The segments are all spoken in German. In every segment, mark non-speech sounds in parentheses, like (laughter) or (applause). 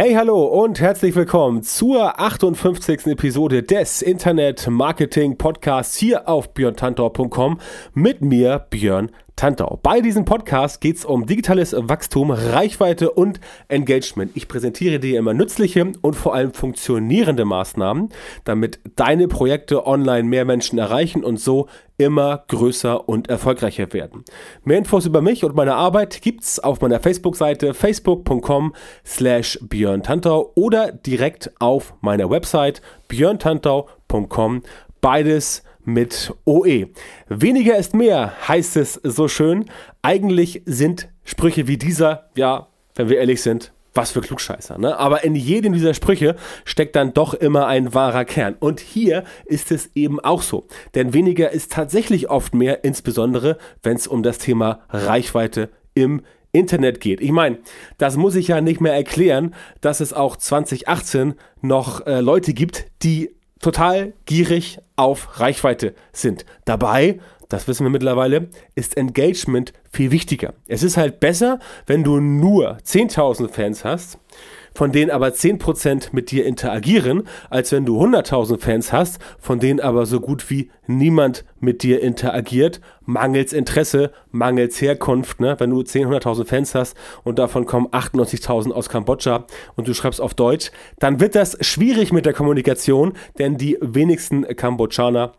Hey, hallo und herzlich willkommen zur 58. Episode des Internet Marketing Podcasts hier auf björntantor.com mit mir, Björn Tantau. Bei diesem Podcast geht es um digitales Wachstum, Reichweite und Engagement. Ich präsentiere dir immer nützliche und vor allem funktionierende Maßnahmen, damit deine Projekte online mehr Menschen erreichen und so immer größer und erfolgreicher werden. Mehr Infos über mich und meine Arbeit gibt's auf meiner Facebook-Seite facebook.com slash björntantau oder direkt auf meiner Website björntantau.com. Beides mit OE. Weniger ist mehr, heißt es so schön. Eigentlich sind Sprüche wie dieser, ja, wenn wir ehrlich sind, was für Klugscheißer, ne? Aber in jedem dieser Sprüche steckt dann doch immer ein wahrer Kern. Und hier ist es eben auch so. Denn weniger ist tatsächlich oft mehr, insbesondere wenn es um das Thema Reichweite im Internet geht. Ich meine, das muss ich ja nicht mehr erklären, dass es auch 2018 noch äh, Leute gibt, die total gierig auf Reichweite sind. Dabei, das wissen wir mittlerweile, ist Engagement viel wichtiger. Es ist halt besser, wenn du nur 10.000 Fans hast, von denen aber 10% mit dir interagieren, als wenn du 100.000 Fans hast, von denen aber so gut wie niemand mit dir interagiert, mangels Interesse, mangels Herkunft. Ne? Wenn du 10.000, 100.000 Fans hast und davon kommen 98.000 aus Kambodscha und du schreibst auf Deutsch, dann wird das schwierig mit der Kommunikation, denn die wenigsten Kambodschaner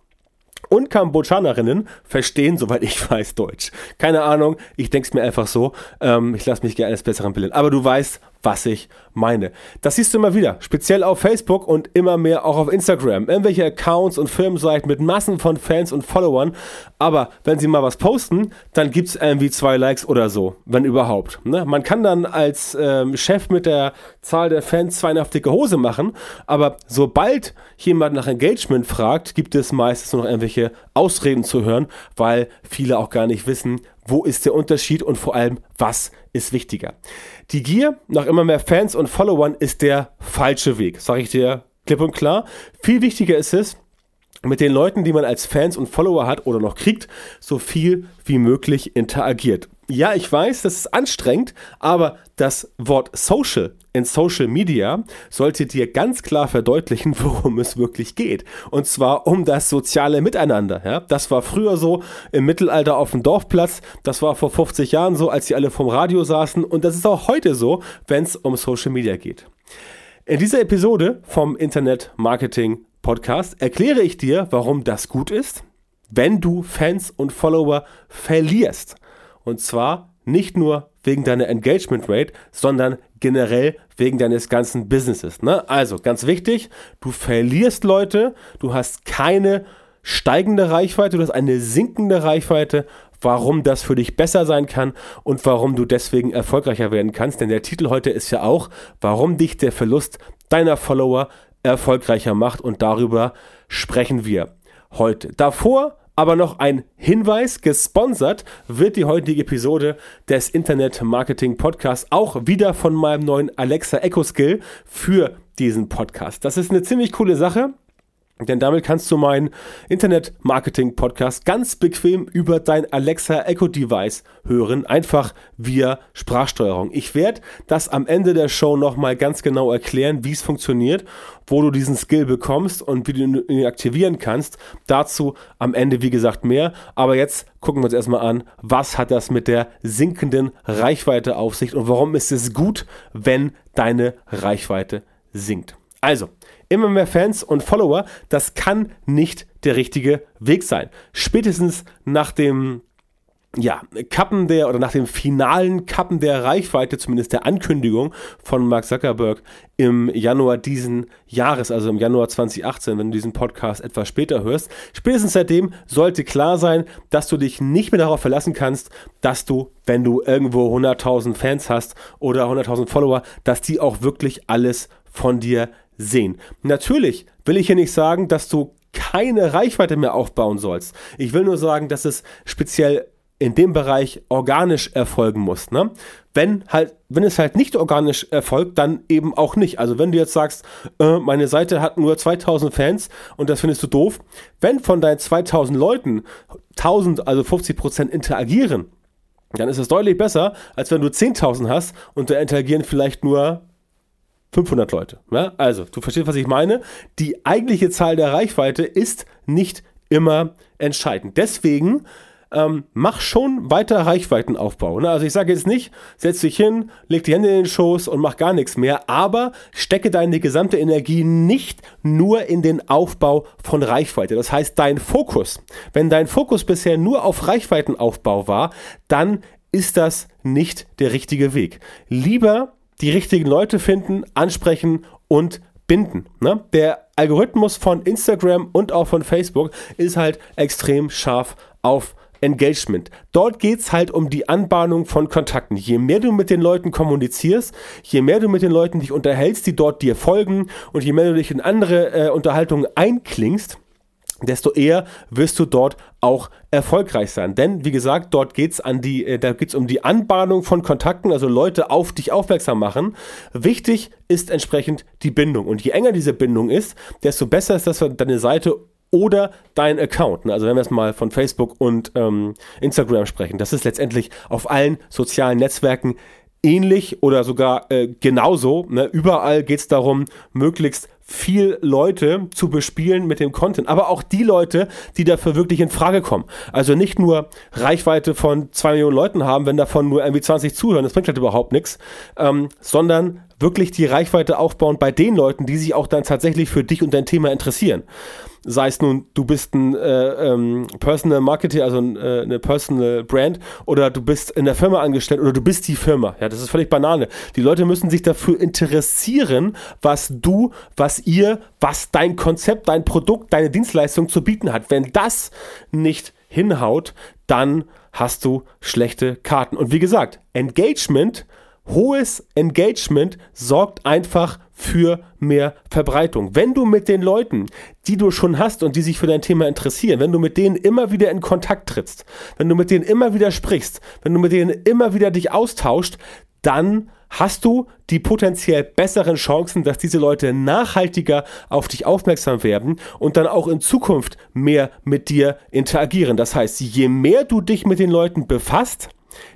und Kambodschanerinnen verstehen, soweit ich weiß, Deutsch. Keine Ahnung, ich denke es mir einfach so. Ähm, ich lasse mich gerne eines Besseren bilden. Aber du weißt, was ich meine. Das siehst du immer wieder, speziell auf Facebook und immer mehr auch auf Instagram. Irgendwelche Accounts und Firmenseiten mit Massen von Fans und Followern. Aber wenn sie mal was posten, dann gibt es irgendwie zwei Likes oder so, wenn überhaupt. Ne? Man kann dann als ähm, Chef mit der Zahl der Fans zwei auf dicke Hose machen, aber sobald jemand nach Engagement fragt, gibt es meistens nur noch irgendwelche Ausreden zu hören, weil viele auch gar nicht wissen, wo ist der Unterschied und vor allem, was ist wichtiger. Die Gier nach immer mehr Fans und Followern ist der falsche Weg, sage ich dir klipp und klar. Viel wichtiger ist es, mit den Leuten, die man als Fans und Follower hat oder noch kriegt, so viel wie möglich interagiert. Ja, ich weiß, das ist anstrengend, aber das Wort Social in Social Media sollte dir ganz klar verdeutlichen, (laughs) worum es wirklich geht. Und zwar um das soziale Miteinander. Ja? Das war früher so im Mittelalter auf dem Dorfplatz, das war vor 50 Jahren so, als sie alle vom Radio saßen und das ist auch heute so, wenn es um Social Media geht. In dieser Episode vom Internet Marketing Podcast erkläre ich dir, warum das gut ist, wenn du Fans und Follower verlierst. Und zwar nicht nur wegen deiner Engagement Rate, sondern generell wegen deines ganzen Businesses. Ne? Also ganz wichtig, du verlierst Leute, du hast keine steigende Reichweite, du hast eine sinkende Reichweite, warum das für dich besser sein kann und warum du deswegen erfolgreicher werden kannst. Denn der Titel heute ist ja auch, warum dich der Verlust deiner Follower erfolgreicher macht und darüber sprechen wir heute. Davor aber noch ein Hinweis, gesponsert wird die heutige Episode des Internet Marketing Podcasts auch wieder von meinem neuen Alexa Echo Skill für diesen Podcast. Das ist eine ziemlich coole Sache. Denn damit kannst du meinen Internet-Marketing-Podcast ganz bequem über dein Alexa Echo-Device hören, einfach via Sprachsteuerung. Ich werde das am Ende der Show nochmal ganz genau erklären, wie es funktioniert, wo du diesen Skill bekommst und wie du ihn aktivieren kannst. Dazu am Ende, wie gesagt, mehr. Aber jetzt gucken wir uns erstmal an, was hat das mit der sinkenden Reichweite auf sich und warum ist es gut, wenn deine Reichweite sinkt. Also, immer mehr Fans und Follower, das kann nicht der richtige Weg sein. Spätestens nach dem ja, Kappen der oder nach dem finalen Kappen der Reichweite, zumindest der Ankündigung von Mark Zuckerberg im Januar diesen Jahres, also im Januar 2018, wenn du diesen Podcast etwas später hörst, spätestens seitdem sollte klar sein, dass du dich nicht mehr darauf verlassen kannst, dass du, wenn du irgendwo 100.000 Fans hast oder 100.000 Follower, dass die auch wirklich alles von dir sehen. Natürlich will ich hier nicht sagen, dass du keine Reichweite mehr aufbauen sollst. Ich will nur sagen, dass es speziell in dem Bereich organisch erfolgen muss. Ne? Wenn halt, wenn es halt nicht organisch erfolgt, dann eben auch nicht. Also wenn du jetzt sagst, äh, meine Seite hat nur 2000 Fans und das findest du doof, wenn von deinen 2000 Leuten 1000, also 50 Prozent interagieren, dann ist es deutlich besser, als wenn du 10.000 hast und da interagieren vielleicht nur 500 Leute. Ja? Also, du verstehst, was ich meine. Die eigentliche Zahl der Reichweite ist nicht immer entscheidend. Deswegen ähm, mach schon weiter Reichweitenaufbau. Ne? Also ich sage jetzt nicht, setz dich hin, leg die Hände in den Schoß und mach gar nichts mehr, aber stecke deine gesamte Energie nicht nur in den Aufbau von Reichweite. Das heißt, dein Fokus, wenn dein Fokus bisher nur auf Reichweitenaufbau war, dann ist das nicht der richtige Weg. Lieber die richtigen Leute finden, ansprechen und binden. Ne? Der Algorithmus von Instagram und auch von Facebook ist halt extrem scharf auf Engagement. Dort geht es halt um die Anbahnung von Kontakten. Je mehr du mit den Leuten kommunizierst, je mehr du mit den Leuten dich unterhältst, die dort dir folgen und je mehr du dich in andere äh, Unterhaltungen einklingst, desto eher wirst du dort auch erfolgreich sein. Denn, wie gesagt, dort geht's an die, äh, da geht's um die Anbahnung von Kontakten, also Leute auf dich aufmerksam machen. Wichtig ist entsprechend die Bindung. Und je enger diese Bindung ist, desto besser ist das, wenn deine Seite oder dein Account. Also wenn wir jetzt mal von Facebook und ähm, Instagram sprechen, das ist letztendlich auf allen sozialen Netzwerken ähnlich oder sogar äh, genauso. Ne? Überall geht es darum, möglichst viel Leute zu bespielen mit dem Content, aber auch die Leute, die dafür wirklich in Frage kommen. Also nicht nur Reichweite von zwei Millionen Leuten haben, wenn davon nur irgendwie 20 zuhören, das bringt halt überhaupt nichts, ähm, sondern wirklich die Reichweite aufbauen bei den Leuten, die sich auch dann tatsächlich für dich und dein Thema interessieren sei es nun, du bist ein äh, ähm, Personal Marketer, also ein, äh, eine Personal Brand, oder du bist in der Firma angestellt oder du bist die Firma. Ja, das ist völlig Banane. Die Leute müssen sich dafür interessieren, was du, was ihr, was dein Konzept, dein Produkt, deine Dienstleistung zu bieten hat. Wenn das nicht hinhaut, dann hast du schlechte Karten. Und wie gesagt, Engagement hohes Engagement sorgt einfach für mehr Verbreitung. Wenn du mit den Leuten, die du schon hast und die sich für dein Thema interessieren, wenn du mit denen immer wieder in Kontakt trittst, wenn du mit denen immer wieder sprichst, wenn du mit denen immer wieder dich austauscht, dann hast du die potenziell besseren Chancen, dass diese Leute nachhaltiger auf dich aufmerksam werden und dann auch in Zukunft mehr mit dir interagieren. Das heißt, je mehr du dich mit den Leuten befasst,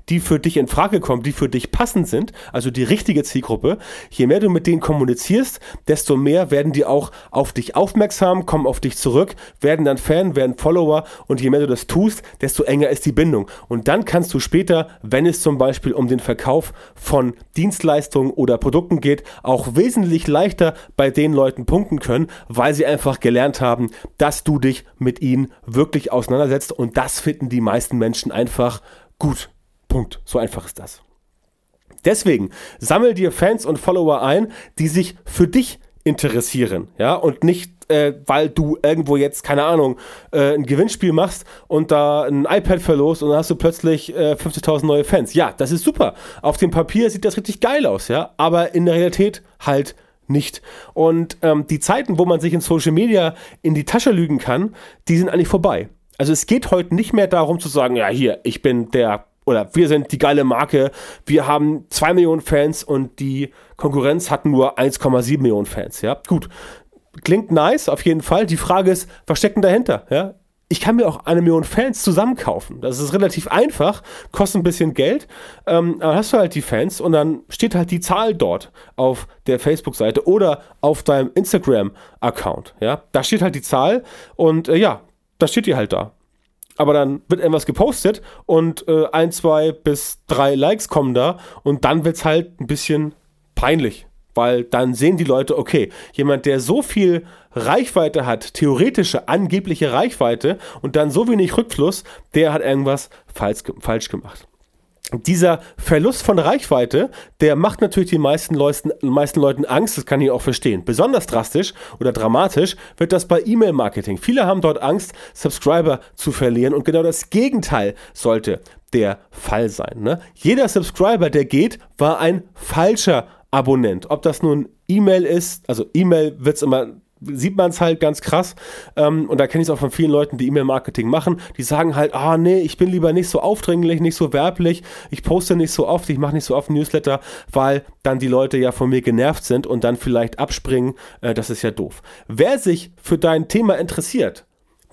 die für dich in Frage kommen, die für dich passend sind, also die richtige Zielgruppe, je mehr du mit denen kommunizierst, desto mehr werden die auch auf dich aufmerksam, kommen auf dich zurück, werden dann Fan, werden Follower und je mehr du das tust, desto enger ist die Bindung. Und dann kannst du später, wenn es zum Beispiel um den Verkauf von Dienstleistungen oder Produkten geht, auch wesentlich leichter bei den Leuten punkten können, weil sie einfach gelernt haben, dass du dich mit ihnen wirklich auseinandersetzt und das finden die meisten Menschen einfach gut. Punkt. So einfach ist das. Deswegen sammel dir Fans und Follower ein, die sich für dich interessieren, ja, und nicht, äh, weil du irgendwo jetzt, keine Ahnung, äh, ein Gewinnspiel machst und da ein iPad verlost und dann hast du plötzlich äh, 50.000 neue Fans. Ja, das ist super. Auf dem Papier sieht das richtig geil aus, ja, aber in der Realität halt nicht. Und ähm, die Zeiten, wo man sich in Social Media in die Tasche lügen kann, die sind eigentlich vorbei. Also es geht heute nicht mehr darum zu sagen, ja, hier, ich bin der oder wir sind die geile Marke, wir haben zwei Millionen Fans und die Konkurrenz hat nur 1,7 Millionen Fans. Ja, gut. Klingt nice, auf jeden Fall. Die Frage ist, was steckt denn dahinter? Ja, ich kann mir auch eine Million Fans zusammenkaufen. Das ist relativ einfach, kostet ein bisschen Geld. Ähm, dann hast du halt die Fans und dann steht halt die Zahl dort auf der Facebook-Seite oder auf deinem Instagram-Account. Ja, da steht halt die Zahl und äh, ja, da steht die halt da aber dann wird irgendwas gepostet und äh, ein, zwei bis drei Likes kommen da und dann wird es halt ein bisschen peinlich, weil dann sehen die Leute, okay, jemand, der so viel Reichweite hat, theoretische, angebliche Reichweite und dann so wenig Rückfluss, der hat irgendwas falsch, falsch gemacht dieser Verlust von Reichweite, der macht natürlich den meisten Leuten, meisten Leuten Angst, das kann ich auch verstehen. Besonders drastisch oder dramatisch wird das bei E-Mail-Marketing. Viele haben dort Angst, Subscriber zu verlieren und genau das Gegenteil sollte der Fall sein. Ne? Jeder Subscriber, der geht, war ein falscher Abonnent. Ob das nun E-Mail ist, also E-Mail wird es immer sieht man es halt ganz krass. Ähm, und da kenne ich es auch von vielen Leuten, die E-Mail-Marketing machen. Die sagen halt, ah nee, ich bin lieber nicht so aufdringlich, nicht so werblich, ich poste nicht so oft, ich mache nicht so oft Newsletter, weil dann die Leute ja von mir genervt sind und dann vielleicht abspringen. Äh, das ist ja doof. Wer sich für dein Thema interessiert,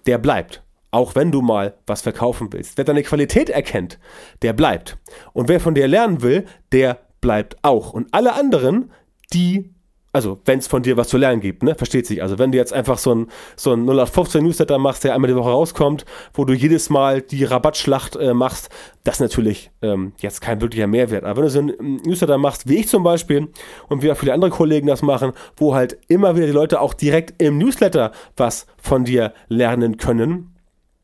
der bleibt. Auch wenn du mal was verkaufen willst. Wer deine Qualität erkennt, der bleibt. Und wer von dir lernen will, der bleibt auch. Und alle anderen, die also wenn es von dir was zu lernen gibt, ne? Versteht sich. Also wenn du jetzt einfach so ein, so ein 0815 Newsletter machst, der einmal die Woche rauskommt, wo du jedes Mal die Rabattschlacht äh, machst, das ist natürlich ähm, jetzt kein wirklicher Mehrwert. Aber wenn du so ein Newsletter machst, wie ich zum Beispiel, und wie auch viele andere Kollegen das machen, wo halt immer wieder die Leute auch direkt im Newsletter was von dir lernen können,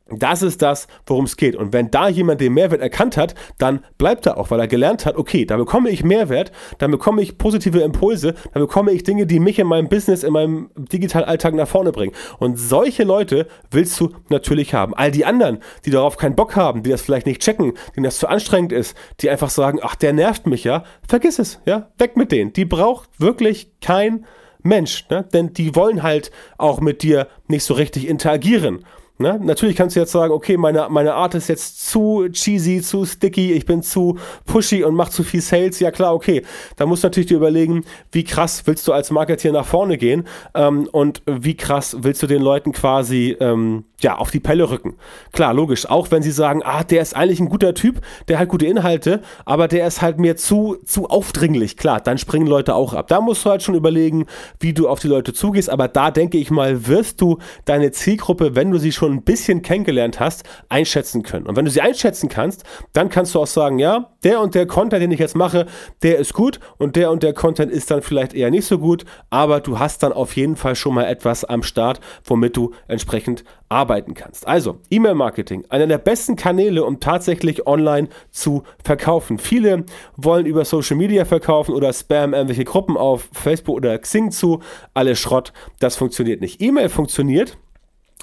das ist das, worum es geht. Und wenn da jemand den Mehrwert erkannt hat, dann bleibt er auch, weil er gelernt hat, okay, da bekomme ich Mehrwert, dann bekomme ich positive Impulse, dann bekomme ich Dinge, die mich in meinem Business, in meinem digitalen Alltag nach vorne bringen. Und solche Leute willst du natürlich haben. All die anderen, die darauf keinen Bock haben, die das vielleicht nicht checken, denen das zu anstrengend ist, die einfach sagen, ach, der nervt mich ja, vergiss es, ja, weg mit denen. Die braucht wirklich kein Mensch, ne? denn die wollen halt auch mit dir nicht so richtig interagieren. Ne? Natürlich kannst du jetzt sagen, okay, meine, meine Art ist jetzt zu cheesy, zu sticky, ich bin zu pushy und mach zu viel Sales. Ja klar, okay. Da musst du natürlich dir überlegen, wie krass willst du als Marketeer nach vorne gehen ähm, und wie krass willst du den Leuten quasi ähm, ja, auf die Pelle rücken. Klar, logisch. Auch wenn sie sagen, ah, der ist eigentlich ein guter Typ, der hat gute Inhalte, aber der ist halt mir zu, zu aufdringlich. Klar, dann springen Leute auch ab. Da musst du halt schon überlegen, wie du auf die Leute zugehst. Aber da denke ich mal, wirst du deine Zielgruppe, wenn du sie schon ein bisschen kennengelernt hast, einschätzen können. Und wenn du sie einschätzen kannst, dann kannst du auch sagen, ja, der und der Content, den ich jetzt mache, der ist gut und der und der Content ist dann vielleicht eher nicht so gut, aber du hast dann auf jeden Fall schon mal etwas am Start, womit du entsprechend arbeiten kannst. Also, E-Mail-Marketing, einer der besten Kanäle, um tatsächlich online zu verkaufen. Viele wollen über Social Media verkaufen oder spam irgendwelche Gruppen auf Facebook oder Xing zu. Alles Schrott, das funktioniert nicht. E-Mail funktioniert.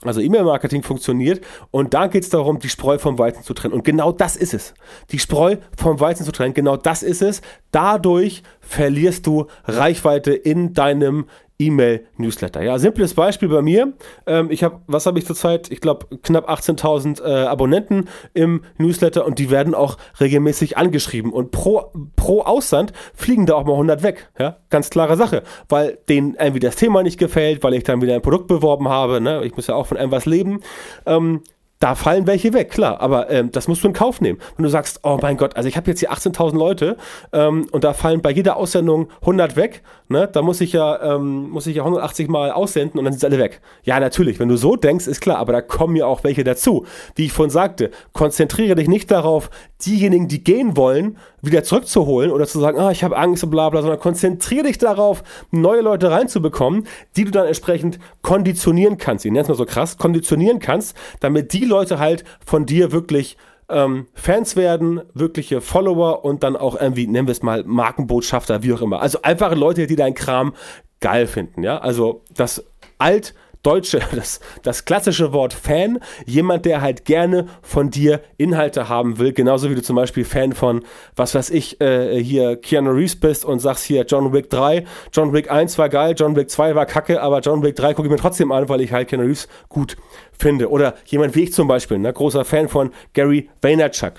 Also E-Mail-Marketing funktioniert und da geht es darum, die Spreu vom Weizen zu trennen. Und genau das ist es. Die Spreu vom Weizen zu trennen, genau das ist es. Dadurch verlierst du Reichweite in deinem E-Mail-Newsletter. Ja, simples Beispiel bei mir. Ähm, ich habe, was habe ich zurzeit? Ich glaube, knapp 18.000 äh, Abonnenten im Newsletter und die werden auch regelmäßig angeschrieben. Und pro, pro Aussand fliegen da auch mal 100 weg. Ja, ganz klare Sache. Weil denen irgendwie das Thema nicht gefällt, weil ich dann wieder ein Produkt beworben habe. Ne? Ich muss ja auch von irgendwas leben. Ähm, da fallen welche weg, klar, aber ähm, das musst du in Kauf nehmen. Wenn du sagst, oh mein Gott, also ich habe jetzt hier 18.000 Leute ähm, und da fallen bei jeder Aussendung 100 weg, ne, da muss ich ja ähm, muss ich ja 180 Mal aussenden und dann sind sie alle weg. Ja, natürlich, wenn du so denkst, ist klar, aber da kommen ja auch welche dazu. Wie ich vorhin sagte, konzentriere dich nicht darauf, diejenigen, die gehen wollen, wieder zurückzuholen oder zu sagen, ah, ich habe Angst und bla bla, sondern konzentriere dich darauf, neue Leute reinzubekommen, die du dann entsprechend konditionieren kannst. Ich nenne es mal so krass, konditionieren kannst, damit die Leute halt von dir wirklich ähm, Fans werden, wirkliche Follower und dann auch irgendwie, nennen wir es mal, Markenbotschafter, wie auch immer. Also einfache Leute, die deinen Kram geil finden, ja. Also das alt deutsche, (laughs) das, das klassische Wort Fan, jemand, der halt gerne von dir Inhalte haben will, genauso wie du zum Beispiel Fan von, was weiß ich, äh, hier Keanu Reeves bist und sagst hier John Wick 3, John Wick 1 war geil, John Wick 2 war kacke, aber John Wick 3 gucke ich mir trotzdem an, weil ich halt Keanu Reeves gut finde. Oder jemand wie ich zum Beispiel, ne, großer Fan von Gary Vaynerchuk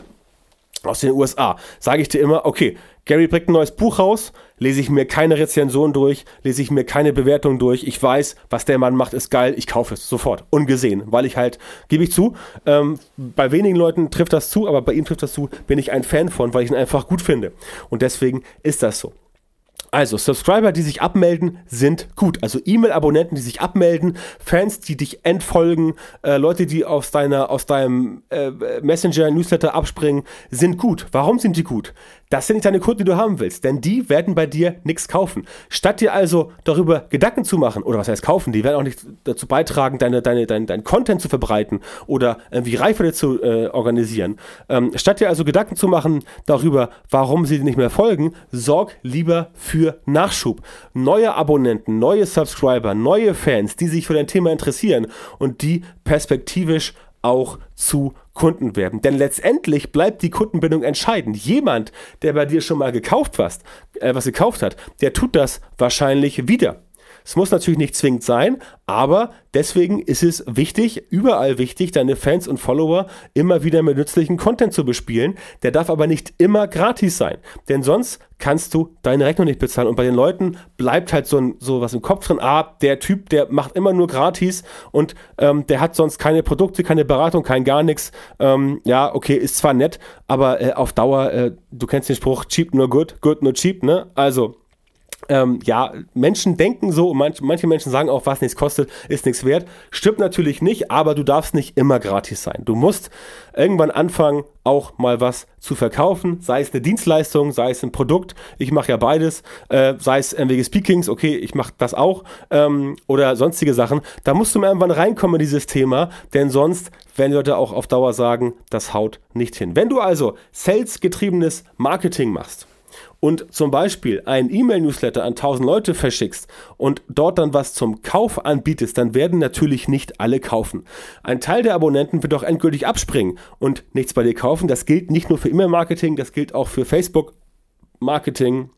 aus den USA, sage ich dir immer, okay, Gary bringt ein neues Buch raus, lese ich mir keine Rezension durch, lese ich mir keine Bewertung durch. Ich weiß, was der Mann macht, ist geil. Ich kaufe es sofort, ungesehen, weil ich halt, gebe ich zu, ähm, bei wenigen Leuten trifft das zu, aber bei ihm trifft das zu, bin ich ein Fan von, weil ich ihn einfach gut finde. Und deswegen ist das so. Also, Subscriber, die sich abmelden, sind gut. Also E-Mail-Abonnenten, die sich abmelden, Fans, die dich entfolgen, äh, Leute, die aus, deiner, aus deinem äh, Messenger-Newsletter abspringen, sind gut. Warum sind die gut? Das sind nicht deine Kunden, die du haben willst, denn die werden bei dir nichts kaufen. Statt dir also darüber Gedanken zu machen, oder was heißt kaufen, die werden auch nicht dazu beitragen, deine, deine, dein, dein Content zu verbreiten oder irgendwie Reichweite zu äh, organisieren. Ähm, statt dir also Gedanken zu machen darüber, warum sie dir nicht mehr folgen, sorg lieber für Nachschub. Neue Abonnenten, neue Subscriber, neue Fans, die sich für dein Thema interessieren und die perspektivisch auch zu Kunden werden. Denn letztendlich bleibt die Kundenbindung entscheidend. Jemand, der bei dir schon mal gekauft was, äh, was gekauft hat, der tut das wahrscheinlich wieder. Es muss natürlich nicht zwingend sein, aber deswegen ist es wichtig, überall wichtig, deine Fans und Follower immer wieder mit nützlichen Content zu bespielen. Der darf aber nicht immer gratis sein, denn sonst kannst du deine Rechnung nicht bezahlen. Und bei den Leuten bleibt halt so, ein, so was im Kopf drin, ah, der Typ, der macht immer nur gratis und ähm, der hat sonst keine Produkte, keine Beratung, kein gar nichts. Ähm, ja, okay, ist zwar nett, aber äh, auf Dauer, äh, du kennst den Spruch, cheap nur good, good nur cheap, ne? Also, ähm, ja, Menschen denken so, manch, manche Menschen sagen auch, was nichts kostet, ist nichts wert. Stimmt natürlich nicht, aber du darfst nicht immer gratis sein. Du musst irgendwann anfangen, auch mal was zu verkaufen, sei es eine Dienstleistung, sei es ein Produkt. Ich mache ja beides, äh, sei es irgendwelche Speakings, okay, ich mache das auch ähm, oder sonstige Sachen. Da musst du mal irgendwann reinkommen in dieses Thema, denn sonst werden Leute auch auf Dauer sagen, das haut nicht hin. Wenn du also sales-getriebenes Marketing machst, und zum Beispiel ein E-Mail-Newsletter an 1000 Leute verschickst und dort dann was zum Kauf anbietest, dann werden natürlich nicht alle kaufen. Ein Teil der Abonnenten wird auch endgültig abspringen und nichts bei dir kaufen. Das gilt nicht nur für E-Mail-Marketing, das gilt auch für Facebook-Marketing,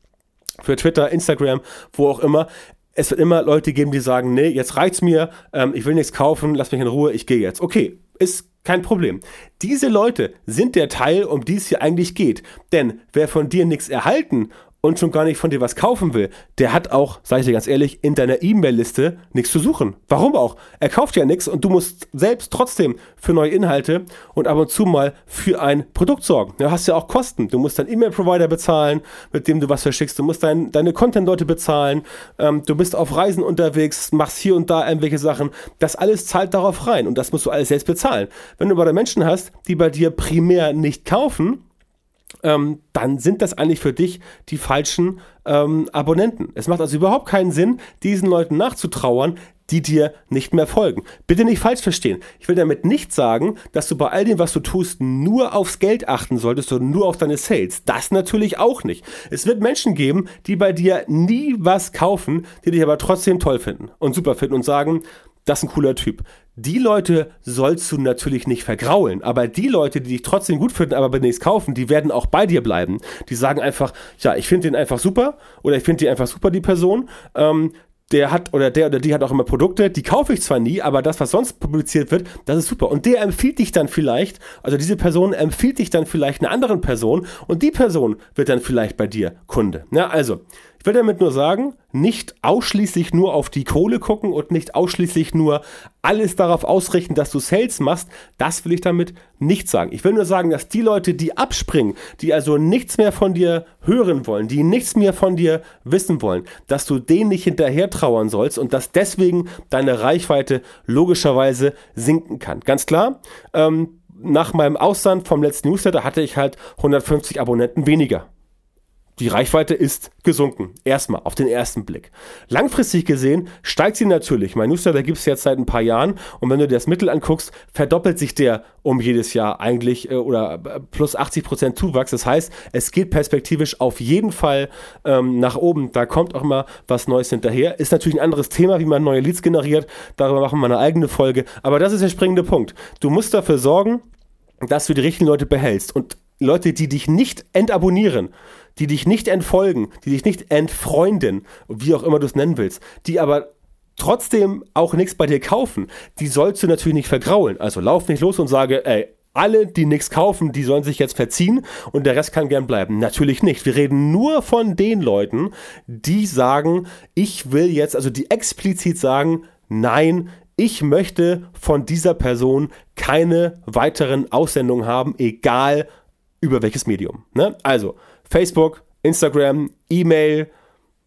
für Twitter, Instagram, wo auch immer es wird immer Leute geben, die sagen, nee, jetzt reicht's mir, ähm, ich will nichts kaufen, lass mich in Ruhe, ich gehe jetzt. Okay, ist kein Problem. Diese Leute sind der Teil, um die es hier eigentlich geht. Denn wer von dir nichts erhalten und schon gar nicht von dir was kaufen will, der hat auch, sag ich dir ganz ehrlich, in deiner E-Mail-Liste nichts zu suchen. Warum auch? Er kauft ja nichts und du musst selbst trotzdem für neue Inhalte und ab und zu mal für ein Produkt sorgen. Du hast ja auch Kosten. Du musst deinen E-Mail-Provider bezahlen, mit dem du was verschickst. Du musst dein, deine Content-Leute bezahlen. Ähm, du bist auf Reisen unterwegs, machst hier und da irgendwelche Sachen. Das alles zahlt darauf rein und das musst du alles selbst bezahlen. Wenn du aber Menschen hast, die bei dir primär nicht kaufen, ähm, dann sind das eigentlich für dich die falschen ähm, Abonnenten. Es macht also überhaupt keinen Sinn, diesen Leuten nachzutrauern, die dir nicht mehr folgen. Bitte nicht falsch verstehen. Ich will damit nicht sagen, dass du bei all dem, was du tust, nur aufs Geld achten solltest und nur auf deine Sales. Das natürlich auch nicht. Es wird Menschen geben, die bei dir nie was kaufen, die dich aber trotzdem toll finden und super finden und sagen, das ist ein cooler Typ. Die Leute sollst du natürlich nicht vergraulen, aber die Leute, die dich trotzdem gut finden, aber nichts kaufen, die werden auch bei dir bleiben. Die sagen einfach, ja, ich finde den einfach super oder ich finde die einfach super, die Person. Ähm, der hat oder der oder die hat auch immer Produkte, die kaufe ich zwar nie, aber das, was sonst publiziert wird, das ist super. Und der empfiehlt dich dann vielleicht, also diese Person empfiehlt dich dann vielleicht einer anderen Person und die Person wird dann vielleicht bei dir Kunde. Ja, also, will damit nur sagen, nicht ausschließlich nur auf die Kohle gucken und nicht ausschließlich nur alles darauf ausrichten, dass du Sales machst. Das will ich damit nicht sagen. Ich will nur sagen, dass die Leute, die abspringen, die also nichts mehr von dir hören wollen, die nichts mehr von dir wissen wollen, dass du denen nicht hinterher trauern sollst und dass deswegen deine Reichweite logischerweise sinken kann. Ganz klar. Ähm, nach meinem Ausland vom letzten Newsletter hatte ich halt 150 Abonnenten weniger die Reichweite ist gesunken. Erstmal, auf den ersten Blick. Langfristig gesehen steigt sie natürlich. Mein Newsletter gibt es jetzt seit ein paar Jahren und wenn du dir das Mittel anguckst, verdoppelt sich der um jedes Jahr eigentlich äh, oder äh, plus 80 Prozent Zuwachs. Das heißt, es geht perspektivisch auf jeden Fall ähm, nach oben. Da kommt auch mal was Neues hinterher. Ist natürlich ein anderes Thema, wie man neue Leads generiert. Darüber machen wir eine eigene Folge. Aber das ist der springende Punkt. Du musst dafür sorgen, dass du die richtigen Leute behältst. Und Leute, die dich nicht entabonnieren, die dich nicht entfolgen, die dich nicht entfreunden, wie auch immer du es nennen willst, die aber trotzdem auch nichts bei dir kaufen, die sollst du natürlich nicht vergraulen. Also lauf nicht los und sage, ey, alle, die nichts kaufen, die sollen sich jetzt verziehen und der Rest kann gern bleiben. Natürlich nicht. Wir reden nur von den Leuten, die sagen, ich will jetzt, also die explizit sagen, nein, ich möchte von dieser Person keine weiteren Aussendungen haben, egal über welches Medium. Ne? Also Facebook, Instagram, E-Mail,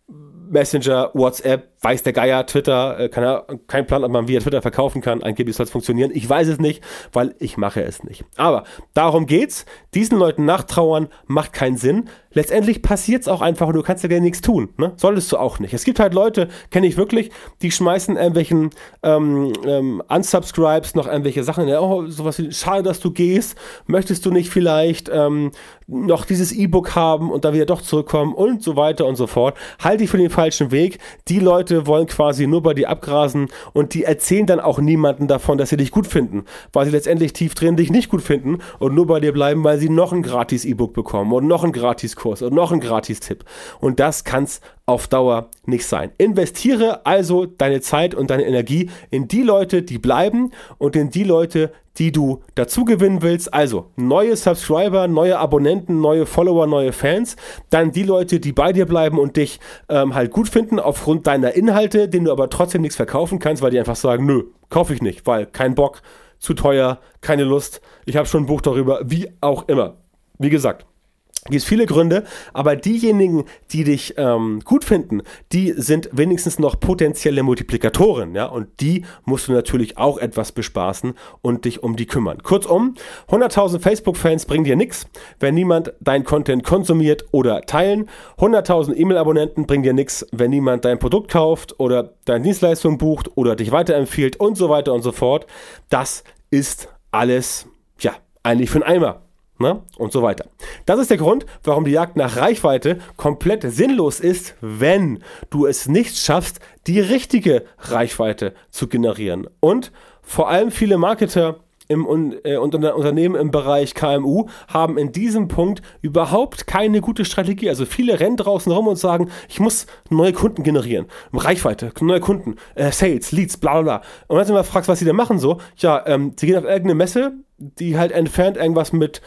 Messenger, WhatsApp, weiß der Geier, Twitter, äh, keine, kein Plan, ob man via Twitter verkaufen kann. Angeblich soll es funktionieren. Ich weiß es nicht, weil ich mache es nicht. Aber darum geht's. Diesen Leuten nachtrauern macht keinen Sinn. Letztendlich passiert es auch einfach und du kannst ja gar nichts tun. Ne? Solltest du auch nicht. Es gibt halt Leute, kenne ich wirklich, die schmeißen irgendwelchen ähm, ähm, Unsubscribes noch irgendwelche Sachen. Oh, sowas wie, schade, dass du gehst. Möchtest du nicht vielleicht ähm, noch dieses E-Book haben und dann wieder doch zurückkommen und so weiter und so fort. Halte ich für den falschen Weg. Die Leute, Leute wollen quasi nur bei dir abgrasen und die erzählen dann auch niemanden davon, dass sie dich gut finden, weil sie letztendlich tief drin dich nicht gut finden und nur bei dir bleiben, weil sie noch ein gratis E-Book bekommen und noch einen Gratis-Kurs und noch einen Gratis-Tipp. Und das kann's auf Dauer nicht sein. Investiere also deine Zeit und deine Energie in die Leute, die bleiben und in die Leute, die du dazu gewinnen willst. Also neue Subscriber, neue Abonnenten, neue Follower, neue Fans. Dann die Leute, die bei dir bleiben und dich ähm, halt gut finden aufgrund deiner Inhalte, denen du aber trotzdem nichts verkaufen kannst, weil die einfach sagen, nö, kaufe ich nicht, weil kein Bock, zu teuer, keine Lust, ich habe schon ein Buch darüber, wie auch immer. Wie gesagt, Gibt es viele Gründe, aber diejenigen, die dich ähm, gut finden, die sind wenigstens noch potenzielle Multiplikatoren, ja, und die musst du natürlich auch etwas bespaßen und dich um die kümmern. Kurzum, 100.000 Facebook-Fans bringen dir nichts, wenn niemand dein Content konsumiert oder teilen. 100.000 E-Mail-Abonnenten bringen dir nichts, wenn niemand dein Produkt kauft oder deine Dienstleistung bucht oder dich weiterempfiehlt und so weiter und so fort. Das ist alles, ja, eigentlich für einen Eimer ne? und so weiter. Das ist der Grund, warum die Jagd nach Reichweite komplett sinnlos ist, wenn du es nicht schaffst, die richtige Reichweite zu generieren. Und vor allem viele Marketer im äh, Unternehmen im Bereich KMU haben in diesem Punkt überhaupt keine gute Strategie. Also viele rennen draußen rum und sagen, ich muss neue Kunden generieren. Reichweite, neue Kunden, äh, Sales, Leads, bla bla bla. Und wenn du mal fragst, was sie da machen so, ja, ähm, sie gehen auf irgendeine Messe, die halt entfernt irgendwas mit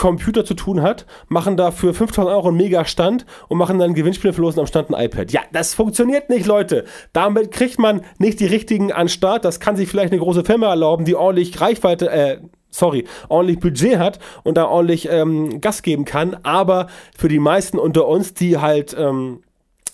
Computer zu tun hat, machen da für 5000 Euro einen Mega-Stand und machen dann Gewinnspiele verlosen am Stand ein iPad. Ja, das funktioniert nicht, Leute. Damit kriegt man nicht die richtigen an Start. Das kann sich vielleicht eine große Firma erlauben, die ordentlich Reichweite, äh, sorry, ordentlich Budget hat und da ordentlich ähm, Gas geben kann. Aber für die meisten unter uns, die halt ähm,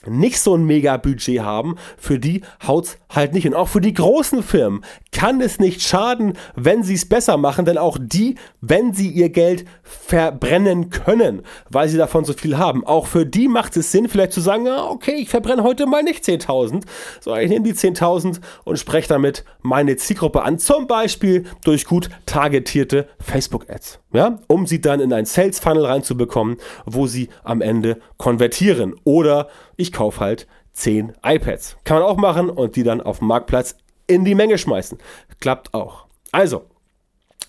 nicht so ein Mega-Budget haben, für die haut's halt nicht. Und auch für die großen Firmen kann es nicht schaden, wenn sie es besser machen, denn auch die, wenn sie ihr Geld verbrennen können, weil sie davon so viel haben, auch für die macht es Sinn, vielleicht zu sagen, ah, okay, ich verbrenne heute mal nicht 10.000, sondern ich nehme die 10.000 und spreche damit meine Zielgruppe an, zum Beispiel durch gut targetierte Facebook-Ads, ja, um sie dann in ein Sales-Funnel reinzubekommen, wo sie am Ende konvertieren. Oder ich kaufe halt 10 iPads. Kann man auch machen und die dann auf dem Marktplatz in die Menge schmeißen. Klappt auch. Also,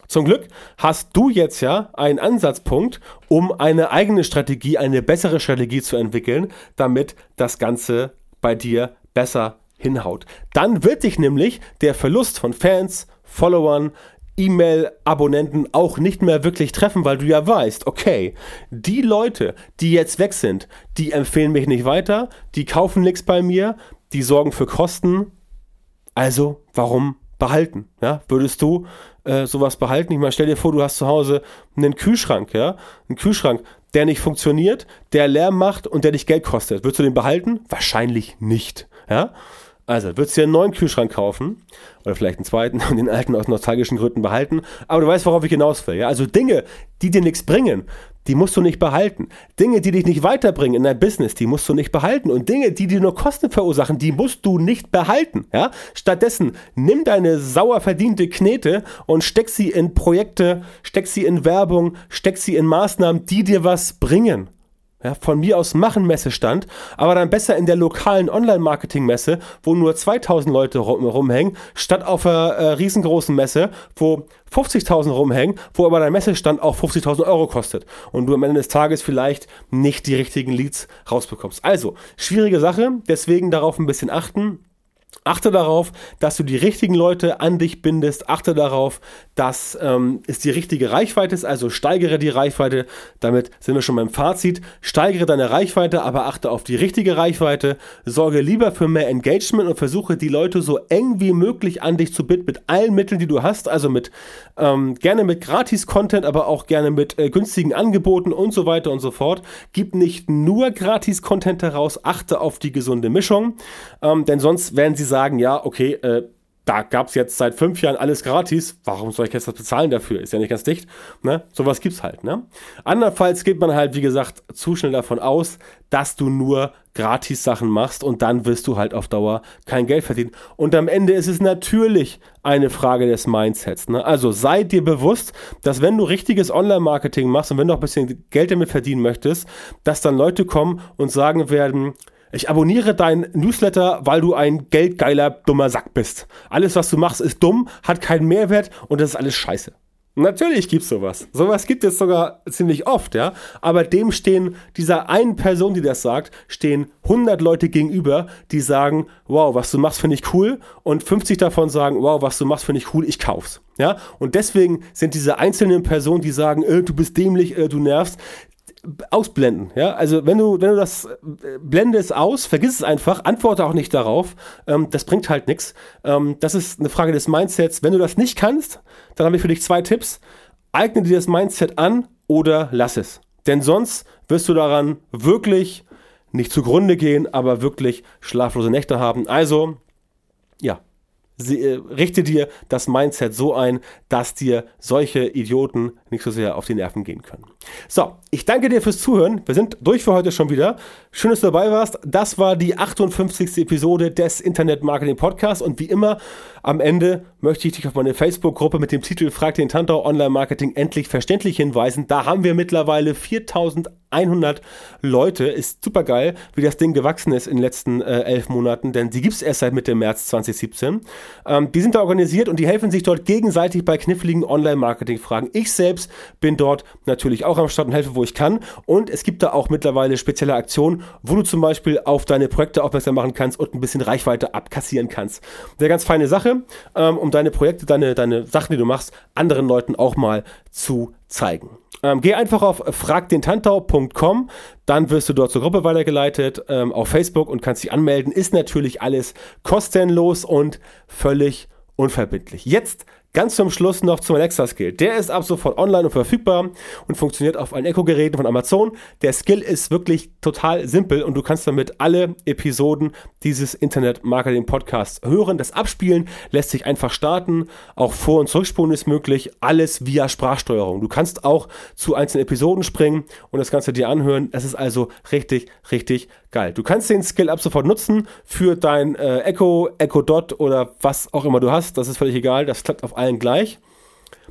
zum Glück hast du jetzt ja einen Ansatzpunkt, um eine eigene Strategie, eine bessere Strategie zu entwickeln, damit das Ganze bei dir besser hinhaut. Dann wird dich nämlich der Verlust von Fans, Followern, E-Mail-Abonnenten auch nicht mehr wirklich treffen, weil du ja weißt, okay, die Leute, die jetzt weg sind, die empfehlen mich nicht weiter, die kaufen nichts bei mir, die sorgen für Kosten. Also, warum behalten? Ja, würdest du äh, sowas behalten? Ich meine, stell dir vor, du hast zu Hause einen Kühlschrank, ja, einen Kühlschrank, der nicht funktioniert, der Lärm macht und der dich Geld kostet. Würdest du den behalten? Wahrscheinlich nicht, ja. Also, würdest du dir einen neuen Kühlschrank kaufen oder vielleicht einen zweiten und den alten aus nostalgischen Gründen behalten, aber du weißt, worauf ich hinaus will. Ja? Also Dinge, die dir nichts bringen, die musst du nicht behalten. Dinge, die dich nicht weiterbringen in dein Business, die musst du nicht behalten. Und Dinge, die dir nur Kosten verursachen, die musst du nicht behalten. Ja? Stattdessen nimm deine sauer verdiente Knete und steck sie in Projekte, steck sie in Werbung, steck sie in Maßnahmen, die dir was bringen ja, von mir aus machen Messestand, aber dann besser in der lokalen Online-Marketing-Messe, wo nur 2000 Leute rum, rumhängen, statt auf einer äh, riesengroßen Messe, wo 50.000 rumhängen, wo aber dein Messestand auch 50.000 Euro kostet und du am Ende des Tages vielleicht nicht die richtigen Leads rausbekommst. Also, schwierige Sache, deswegen darauf ein bisschen achten. Achte darauf, dass du die richtigen Leute an dich bindest. Achte darauf, dass ähm, es die richtige Reichweite ist. Also steigere die Reichweite. Damit sind wir schon beim Fazit. Steigere deine Reichweite, aber achte auf die richtige Reichweite. Sorge lieber für mehr Engagement und versuche die Leute so eng wie möglich an dich zu binden mit allen Mitteln, die du hast. Also mit ähm, gerne mit Gratis-Content, aber auch gerne mit äh, günstigen Angeboten und so weiter und so fort. Gib nicht nur Gratis-Content heraus. Achte auf die gesunde Mischung, ähm, denn sonst werden sie sagen ja, okay, äh, da gab es jetzt seit fünf Jahren alles gratis, warum soll ich jetzt das bezahlen dafür? Ist ja nicht ganz dicht. Ne? Sowas gibt's halt. Ne? Andernfalls geht man halt, wie gesagt, zu schnell davon aus, dass du nur gratis Sachen machst und dann wirst du halt auf Dauer kein Geld verdienen. Und am Ende ist es natürlich eine Frage des Mindsets. Ne? Also sei dir bewusst, dass wenn du richtiges Online-Marketing machst und wenn du auch ein bisschen Geld damit verdienen möchtest, dass dann Leute kommen und sagen werden, Ich abonniere dein Newsletter, weil du ein geldgeiler, dummer Sack bist. Alles, was du machst, ist dumm, hat keinen Mehrwert und das ist alles scheiße. Natürlich gibt's sowas. Sowas gibt es sogar ziemlich oft, ja. Aber dem stehen, dieser einen Person, die das sagt, stehen 100 Leute gegenüber, die sagen, wow, was du machst, finde ich cool. Und 50 davon sagen, wow, was du machst, finde ich cool, ich kauf's. Ja. Und deswegen sind diese einzelnen Personen, die sagen, äh, du bist dämlich, äh, du nervst, ausblenden. Ja? Also wenn du, wenn du das äh, blende es aus, vergiss es einfach, antworte auch nicht darauf. Ähm, das bringt halt nichts. Ähm, das ist eine Frage des Mindsets. Wenn du das nicht kannst, dann habe ich für dich zwei Tipps. Eigne dir das Mindset an oder lass es. Denn sonst wirst du daran wirklich nicht zugrunde gehen, aber wirklich schlaflose Nächte haben. Also, ja, sie, äh, richte dir das Mindset so ein, dass dir solche Idioten nicht so sehr auf die Nerven gehen können. So, ich danke dir fürs Zuhören. Wir sind durch für heute schon wieder. Schön, dass du dabei warst. Das war die 58. Episode des Internet Marketing Podcasts und wie immer am Ende möchte ich dich auf meine Facebook-Gruppe mit dem Titel Frag den Tantau Online Marketing endlich verständlich hinweisen. Da haben wir mittlerweile 4100 Leute. Ist super geil, wie das Ding gewachsen ist in den letzten äh, elf Monaten, denn sie gibt es erst seit Mitte März 2017. Ähm, die sind da organisiert und die helfen sich dort gegenseitig bei kniffligen Online-Marketing-Fragen. Ich selbst bin dort natürlich auch am Start und helfe, wo ich kann. Und es gibt da auch mittlerweile spezielle Aktionen, wo du zum Beispiel auf deine Projekte aufmerksam machen kannst und ein bisschen Reichweite abkassieren kannst. Eine ganz feine Sache, ähm, um deine Projekte, deine, deine Sachen, die du machst, anderen Leuten auch mal zu zeigen. Ähm, geh einfach auf fragdentantau.com, dann wirst du dort zur Gruppe weitergeleitet ähm, auf Facebook und kannst dich anmelden. Ist natürlich alles kostenlos und völlig unverbindlich. Jetzt Ganz zum Schluss noch zum Alexa-Skill. Der ist ab sofort online und verfügbar und funktioniert auf allen Echo-Geräten von Amazon. Der Skill ist wirklich total simpel und du kannst damit alle Episoden dieses Internet-Marketing-Podcasts hören. Das Abspielen lässt sich einfach starten. Auch Vor- und Zurückspulen ist möglich. Alles via Sprachsteuerung. Du kannst auch zu einzelnen Episoden springen und das Ganze dir anhören. Es ist also richtig, richtig geil. Du kannst den Skill ab sofort nutzen für dein äh, Echo, Echo Dot oder was auch immer du hast. Das ist völlig egal. Das klappt auf allen gleich.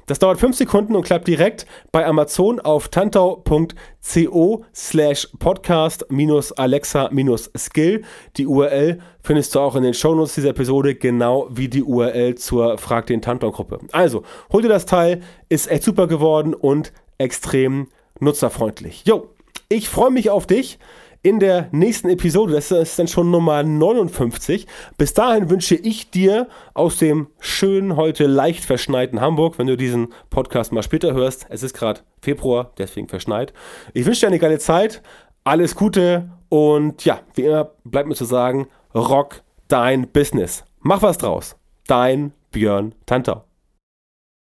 Das dauert 5 Sekunden und klappt direkt bei Amazon auf tantau.co slash podcast minus Alexa minus Skill. Die URL findest du auch in den Shownotes dieser Episode, genau wie die URL zur Frag den Tantau Gruppe. Also, hol dir das Teil, ist echt super geworden und extrem nutzerfreundlich. Jo, ich freue mich auf dich in der nächsten Episode. Das ist dann schon Nummer 59. Bis dahin wünsche ich dir aus dem schönen, heute leicht verschneiten Hamburg, wenn du diesen Podcast mal später hörst. Es ist gerade Februar, deswegen verschneit. Ich wünsche dir eine geile Zeit. Alles Gute und ja, wie immer bleibt mir zu sagen, rock dein Business. Mach was draus. Dein Björn Tantau.